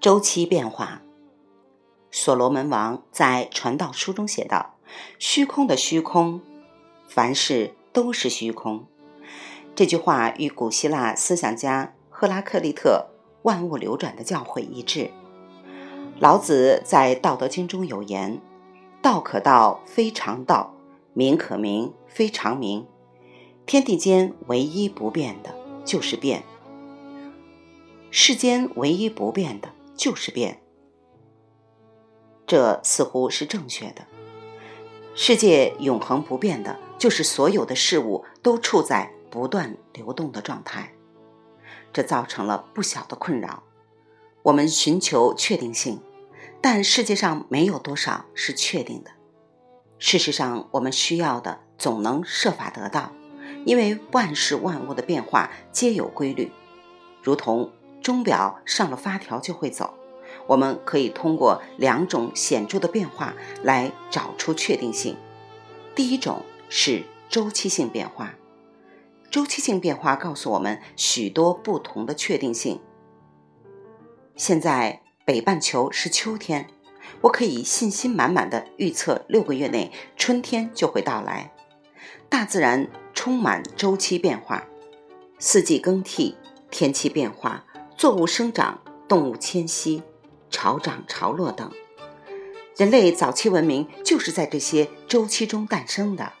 周期变化。所罗门王在《传道书》中写道：“虚空的虚空，凡事都是虚空。”这句话与古希腊思想家赫拉克利特“万物流转”的教诲一致。老子在《道德经》中有言：“道可道，非常道；名可名，非常名。”天地间唯一不变的就是变，世间唯一不变的就是变。这似乎是正确的。世界永恒不变的，就是所有的事物都处在不断流动的状态，这造成了不小的困扰。我们寻求确定性，但世界上没有多少是确定的。事实上，我们需要的总能设法得到，因为万事万物的变化皆有规律，如同钟表上了发条就会走。我们可以通过两种显著的变化来找出确定性。第一种是周期性变化，周期性变化告诉我们许多不同的确定性。现在北半球是秋天，我可以信心满满的预测六个月内春天就会到来。大自然充满周期变化，四季更替、天气变化、作物生长、动物迁徙。潮涨潮落等，人类早期文明就是在这些周期中诞生的。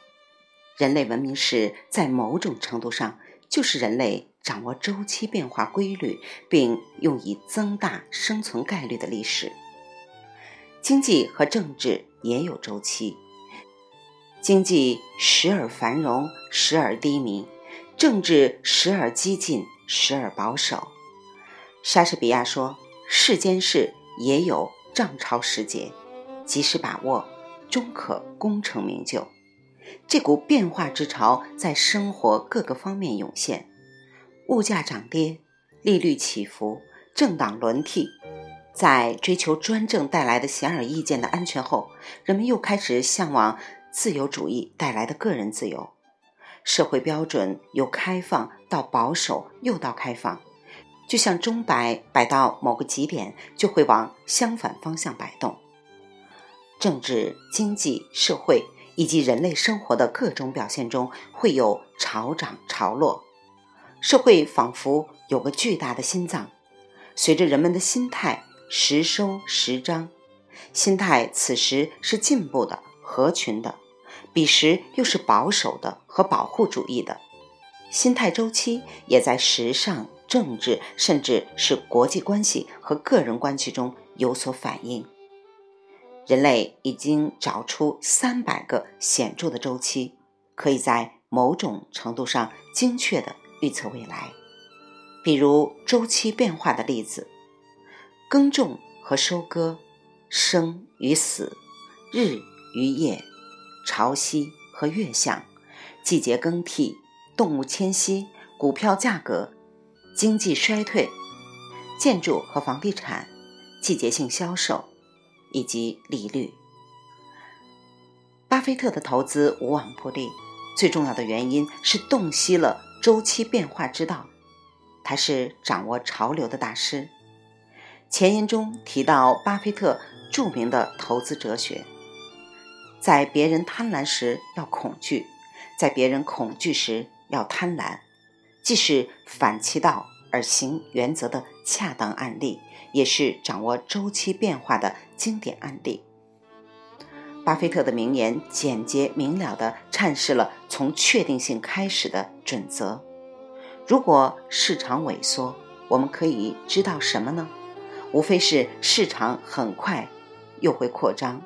人类文明史在某种程度上就是人类掌握周期变化规律，并用以增大生存概率的历史。经济和政治也有周期，经济时而繁荣，时而低迷；政治时而激进，时而保守。莎士比亚说：“世间事。”也有涨潮时节，及时把握，终可功成名就。这股变化之潮在生活各个方面涌现，物价涨跌，利率起伏，政党轮替，在追求专政带来的显而易见的安全后，人们又开始向往自由主义带来的个人自由。社会标准由开放到保守，又到开放。就像钟摆摆到某个极点，就会往相反方向摆动。政治、经济、社会以及人类生活的各种表现中，会有潮涨潮落。社会仿佛有个巨大的心脏，随着人们的心态时收时张。心态此时是进步的、合群的，彼时又是保守的和保护主义的。心态周期也在时尚。政治，甚至是国际关系和个人关系中有所反映。人类已经找出三百个显著的周期，可以在某种程度上精确地预测未来。比如周期变化的例子：耕种和收割，生与死，日与夜，潮汐和月相，季节更替，动物迁徙，股票价格。经济衰退、建筑和房地产、季节性销售以及利率。巴菲特的投资无往不利，最重要的原因是洞悉了周期变化之道。他是掌握潮流的大师。前言中提到巴菲特著名的投资哲学：在别人贪婪时要恐惧，在别人恐惧时要贪婪。既是反其道而行原则的恰当案例，也是掌握周期变化的经典案例。巴菲特的名言简洁明了地阐释了从确定性开始的准则。如果市场萎缩，我们可以知道什么呢？无非是市场很快又会扩张。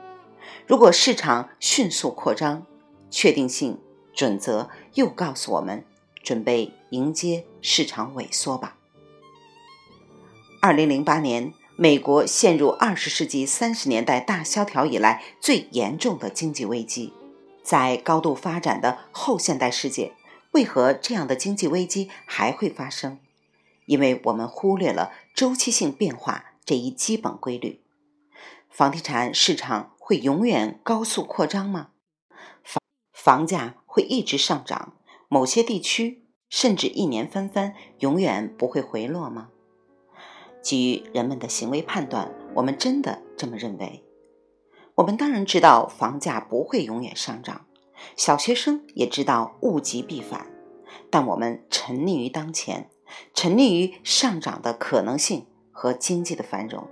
如果市场迅速扩张，确定性准则又告诉我们。准备迎接市场萎缩吧。二零零八年，美国陷入二十世纪三十年代大萧条以来最严重的经济危机。在高度发展的后现代世界，为何这样的经济危机还会发生？因为我们忽略了周期性变化这一基本规律。房地产市场会永远高速扩张吗？房房价会一直上涨？某些地区甚至一年翻番，永远不会回落吗？基于人们的行为判断，我们真的这么认为。我们当然知道房价不会永远上涨，小学生也知道物极必反，但我们沉溺于当前，沉溺于上涨的可能性和经济的繁荣。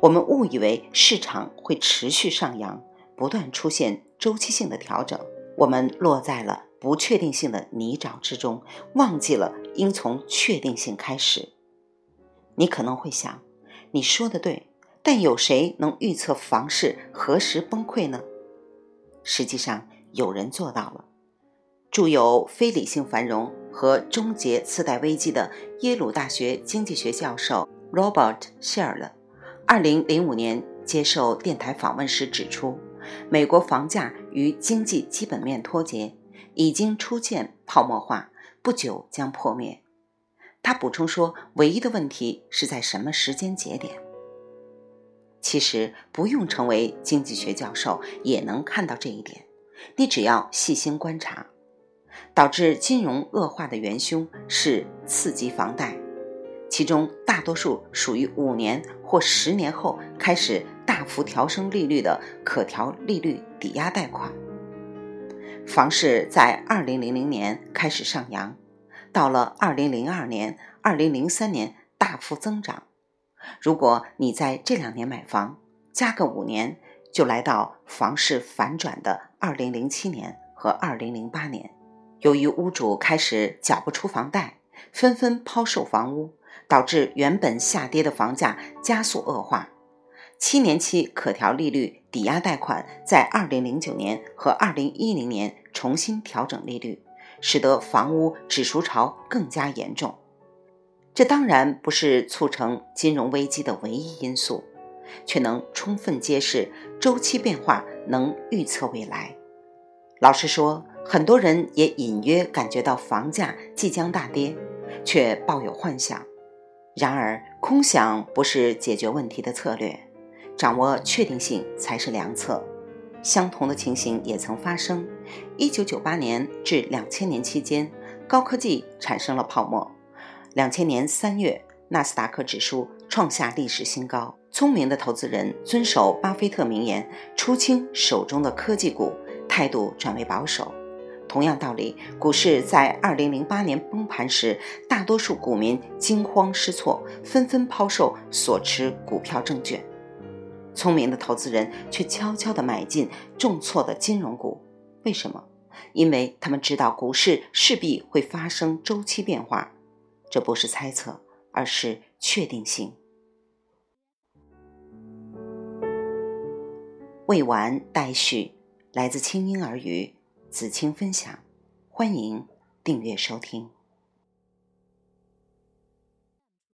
我们误以为市场会持续上扬，不断出现周期性的调整。我们落在了不确定性的泥沼之中，忘记了应从确定性开始。你可能会想，你说的对，但有谁能预测房市何时崩溃呢？实际上，有人做到了。著有《非理性繁荣》和《终结次贷危机》的耶鲁大学经济学教授 Robert Shiller。二零零五年接受电台访问时指出，美国房价与经济基本面脱节，已经出现泡沫化，不久将破灭。他补充说，唯一的问题是在什么时间节点。其实不用成为经济学教授也能看到这一点，你只要细心观察，导致金融恶化的元凶是次级房贷。其中大多数属于五年或十年后开始大幅调升利率的可调利率抵押贷款。房市在二零零零年开始上扬，到了二零零二年、二零零三年大幅增长。如果你在这两年买房，加个五年，就来到房市反转的二零零七年和二零零八年。由于屋主开始缴不出房贷，纷纷抛售房屋。导致原本下跌的房价加速恶化，七年期可调利率抵押贷款在二零零九年和二零一零年重新调整利率，使得房屋指数潮更加严重。这当然不是促成金融危机的唯一因素，却能充分揭示周期变化能预测未来。老实说，很多人也隐约感觉到房价即将大跌，却抱有幻想。然而，空想不是解决问题的策略，掌握确定性才是良策。相同的情形也曾发生。一九九八年至两千年期间，高科技产生了泡沫。两千年三月，纳斯达克指数创下历史新高。聪明的投资人遵守巴菲特名言，出清手中的科技股，态度转为保守。同样道理，股市在二零零八年崩盘时，大多数股民惊慌失措，纷纷抛售所持股票证券。聪明的投资人却悄悄地买进重挫的金融股。为什么？因为他们知道股市势必会发生周期变化。这不是猜测，而是确定性。未完待续，来自清音儿语。子清分享，欢迎订阅收听。